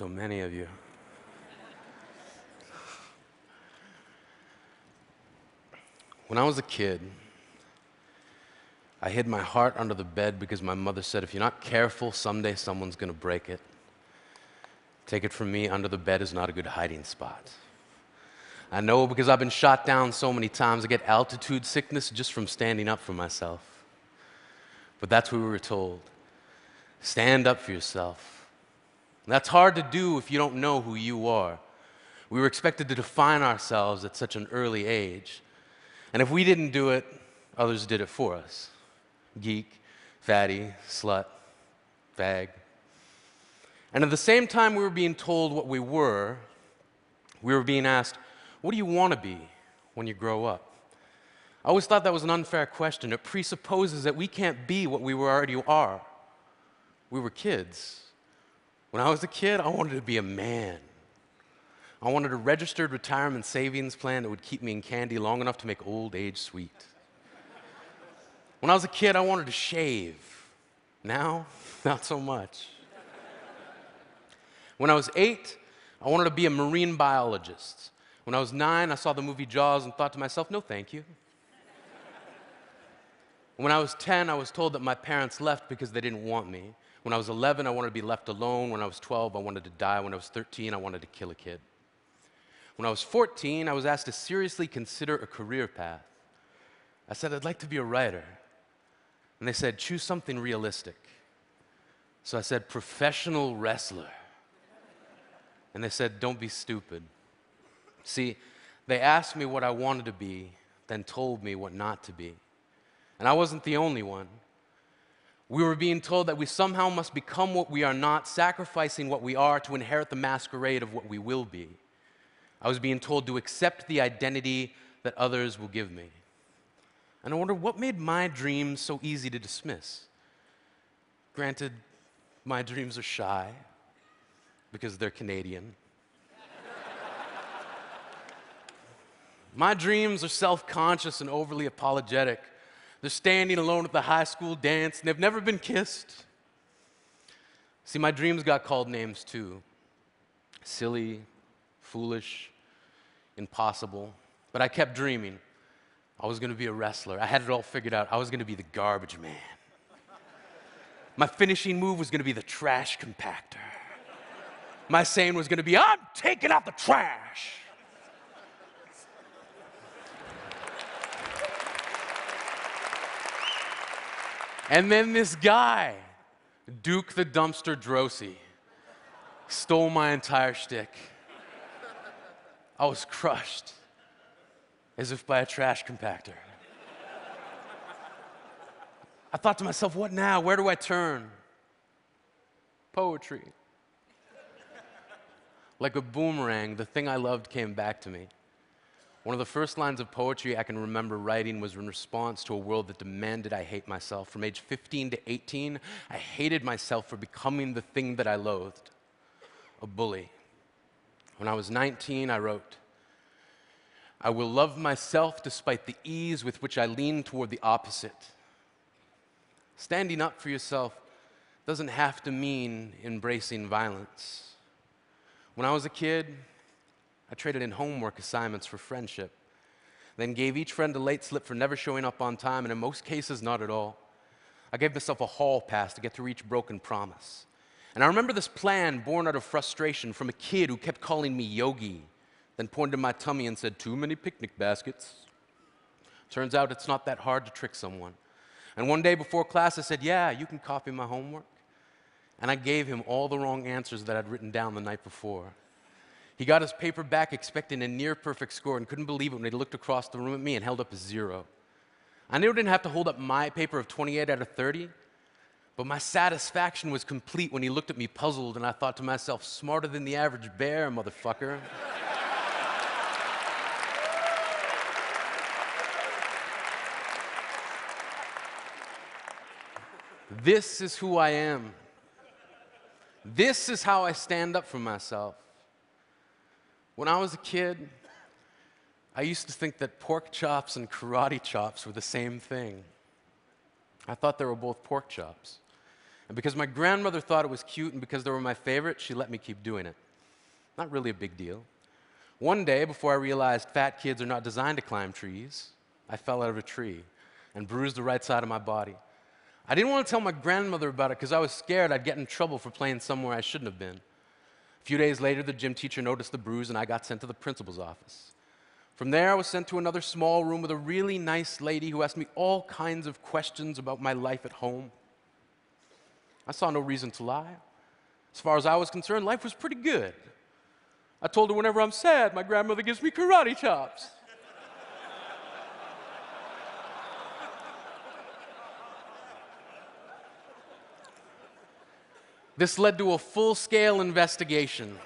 So many of you. When I was a kid, I hid my heart under the bed because my mother said, if you're not careful, someday someone's going to break it. Take it from me, under the bed is not a good hiding spot. I know because I've been shot down so many times, I get altitude sickness just from standing up for myself. But that's what we were told. Stand up for yourself. That's hard to do if you don't know who you are. We were expected to define ourselves at such an early age. And if we didn't do it, others did it for us geek, fatty, slut, fag. And at the same time we were being told what we were, we were being asked, What do you want to be when you grow up? I always thought that was an unfair question. It presupposes that we can't be what we already are. We were kids. When I was a kid, I wanted to be a man. I wanted a registered retirement savings plan that would keep me in candy long enough to make old age sweet. When I was a kid, I wanted to shave. Now, not so much. When I was eight, I wanted to be a marine biologist. When I was nine, I saw the movie Jaws and thought to myself, no, thank you. When I was 10, I was told that my parents left because they didn't want me. When I was 11, I wanted to be left alone. When I was 12, I wanted to die. When I was 13, I wanted to kill a kid. When I was 14, I was asked to seriously consider a career path. I said, I'd like to be a writer. And they said, choose something realistic. So I said, professional wrestler. And they said, don't be stupid. See, they asked me what I wanted to be, then told me what not to be. And I wasn't the only one. We were being told that we somehow must become what we are not, sacrificing what we are to inherit the masquerade of what we will be. I was being told to accept the identity that others will give me. And I wonder what made my dreams so easy to dismiss. Granted, my dreams are shy because they're Canadian. my dreams are self conscious and overly apologetic they're standing alone at the high school dance and they've never been kissed. See, my dreams got called names too silly, foolish, impossible. But I kept dreaming. I was going to be a wrestler. I had it all figured out. I was going to be the garbage man. My finishing move was going to be the trash compactor. My saying was going to be, I'm taking out the trash. And then this guy, Duke the Dumpster Droese, stole my entire shtick. I was crushed as if by a trash compactor. I thought to myself, what now? Where do I turn? Poetry. Like a boomerang, the thing I loved came back to me. One of the first lines of poetry I can remember writing was in response to a world that demanded I hate myself. From age 15 to 18, I hated myself for becoming the thing that I loathed a bully. When I was 19, I wrote, I will love myself despite the ease with which I lean toward the opposite. Standing up for yourself doesn't have to mean embracing violence. When I was a kid, I traded in homework assignments for friendship, then gave each friend a late slip for never showing up on time, and in most cases, not at all. I gave myself a hall pass to get through each broken promise. And I remember this plan born out of frustration from a kid who kept calling me Yogi, then pointed to my tummy and said, Too many picnic baskets. Turns out it's not that hard to trick someone. And one day before class, I said, Yeah, you can copy my homework. And I gave him all the wrong answers that I'd written down the night before. He got his paper back expecting a near perfect score and couldn't believe it when he looked across the room at me and held up a zero. I knew I didn't have to hold up my paper of 28 out of 30, but my satisfaction was complete when he looked at me puzzled and I thought to myself, smarter than the average bear, motherfucker. this is who I am. This is how I stand up for myself. When I was a kid, I used to think that pork chops and karate chops were the same thing. I thought they were both pork chops. And because my grandmother thought it was cute and because they were my favorite, she let me keep doing it. Not really a big deal. One day, before I realized fat kids are not designed to climb trees, I fell out of a tree and bruised the right side of my body. I didn't want to tell my grandmother about it because I was scared I'd get in trouble for playing somewhere I shouldn't have been. A few days later, the gym teacher noticed the bruise and I got sent to the principal's office. From there, I was sent to another small room with a really nice lady who asked me all kinds of questions about my life at home. I saw no reason to lie. As far as I was concerned, life was pretty good. I told her whenever I'm sad, my grandmother gives me karate chops. This led to a full scale investigation.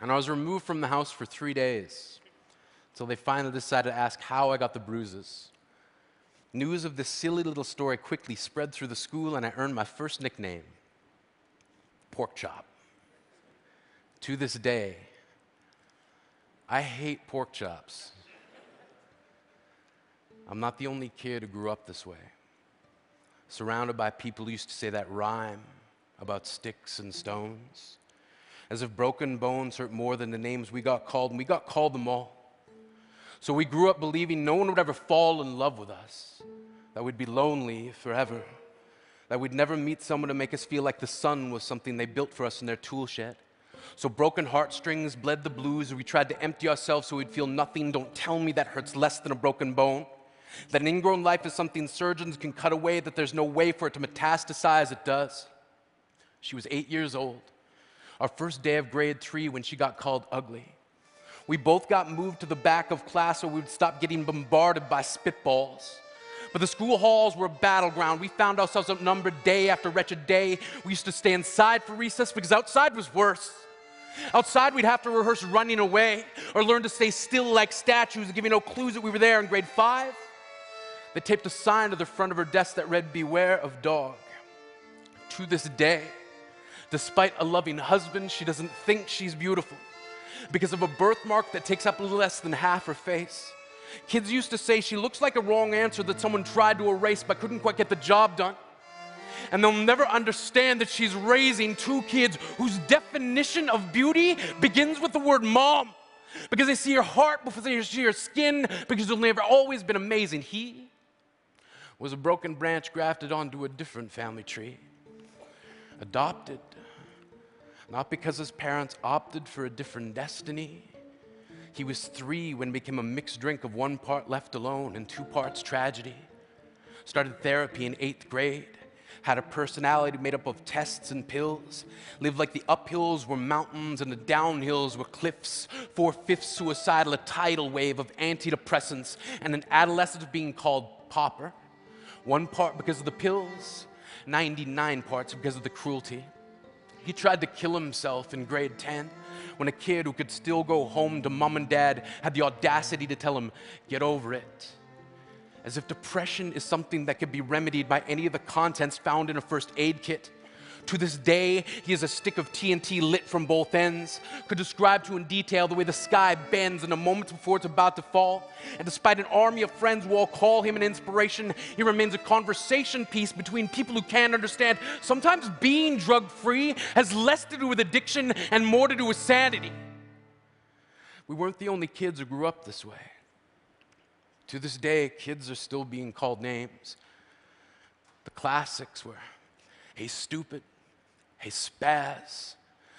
And I was removed from the house for three days until they finally decided to ask how I got the bruises. News of this silly little story quickly spread through the school, and I earned my first nickname Pork Chop. To this day, I hate pork chops. I'm not the only kid who grew up this way, surrounded by people who used to say that rhyme about sticks and stones, as if broken bones hurt more than the names we got called, and we got called them all. So we grew up believing no one would ever fall in love with us, that we'd be lonely forever, that we'd never meet someone to make us feel like the sun was something they built for us in their tool shed. So broken heartstrings bled the blues, we tried to empty ourselves so we'd feel nothing. Don't tell me that hurts less than a broken bone. That an ingrown life is something surgeons can cut away, that there's no way for it to metastasize, it does. She was eight years old. Our first day of grade three when she got called ugly. We both got moved to the back of class so we would stop getting bombarded by spitballs. But the school halls were a battleground. We found ourselves outnumbered day after wretched day. We used to stay inside for recess because outside was worse. Outside, we'd have to rehearse running away or learn to stay still like statues, giving no clues that we were there in grade five. They taped a sign to the front of her desk that read, Beware of dog. To this day, Despite a loving husband, she doesn't think she's beautiful because of a birthmark that takes up less than half her face. Kids used to say she looks like a wrong answer that someone tried to erase but couldn't quite get the job done. And they'll never understand that she's raising two kids whose definition of beauty begins with the word mom. Because they see her heart before they see her skin, because she'll never always been amazing. He was a broken branch grafted onto a different family tree, adopted not because his parents opted for a different destiny. He was three when became a mixed drink of one part left alone and two parts tragedy. Started therapy in eighth grade. Had a personality made up of tests and pills. Lived like the uphills were mountains and the downhills were cliffs. Four fifths suicidal, a tidal wave of antidepressants, and an adolescent being called pauper. One part because of the pills, 99 parts because of the cruelty. He tried to kill himself in grade 10 when a kid who could still go home to mom and dad had the audacity to tell him, get over it. As if depression is something that could be remedied by any of the contents found in a first aid kit. To this day, he has a stick of TNT lit from both ends, could describe to in detail the way the sky bends in a moment before it's about to fall. And despite an army of friends who all call him an inspiration, he remains a conversation piece between people who can't understand. Sometimes being drug free has less to do with addiction and more to do with sanity. We weren't the only kids who grew up this way. To this day, kids are still being called names. The classics were, hey, stupid, Hey, Spaz.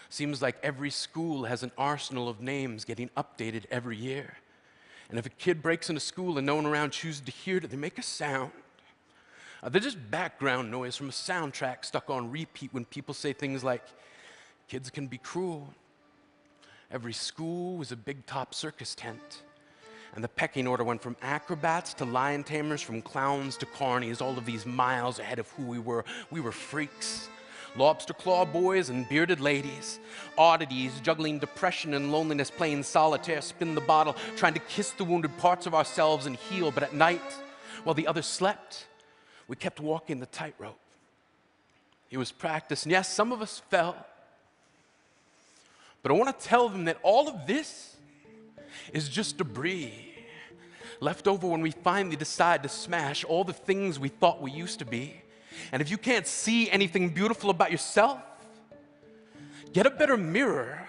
Seems like every school has an arsenal of names getting updated every year. And if a kid breaks into school and no one around chooses to hear it, they make a sound. Uh, they're just background noise from a soundtrack stuck on repeat when people say things like, kids can be cruel. Every school was a big top circus tent. And the pecking order went from acrobats to lion tamers, from clowns to carnies, all of these miles ahead of who we were. We were freaks lobster claw boys and bearded ladies, oddities juggling depression and loneliness, playing solitaire, spin the bottle, trying to kiss the wounded parts of ourselves and heal. But at night, while the others slept, we kept walking the tightrope. It was practice, and yes, some of us fell. But I want to tell them that all of this is just debris left over when we finally decide to smash all the things we thought we used to be And if you can't see anything beautiful about yourself, get a better mirror,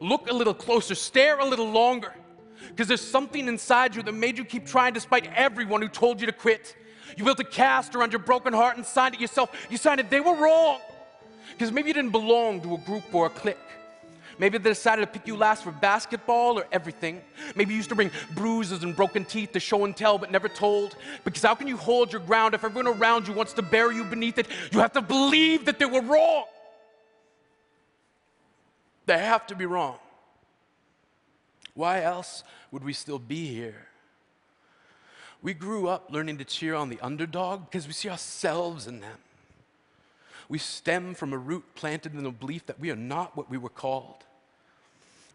look a little closer, stare a little longer, because there's something inside you that made you keep trying despite everyone who told you to quit. You built a cast around your broken heart and signed it yourself. You signed it, they were wrong. Because maybe you didn't belong to a group or a clique. Maybe they decided to pick you last for basketball or everything. Maybe you used to bring bruises and broken teeth to show and tell but never told. Because how can you hold your ground if everyone around you wants to bury you beneath it? You have to believe that they were wrong. They have to be wrong. Why else would we still be here? We grew up learning to cheer on the underdog because we see ourselves in them. We stem from a root planted in the belief that we are not what we were called.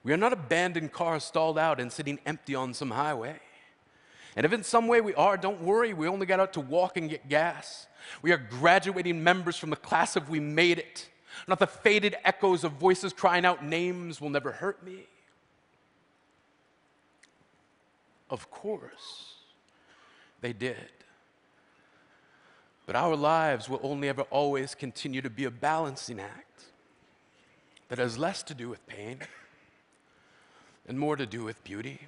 We are not abandoned cars stalled out and sitting empty on some highway. And if in some way we are, don't worry, we only got out to walk and get gas. We are graduating members from the class of We Made It, not the faded echoes of voices crying out, Names will never hurt me. Of course, they did. But our lives will only ever always continue to be a balancing act that has less to do with pain and more to do with beauty.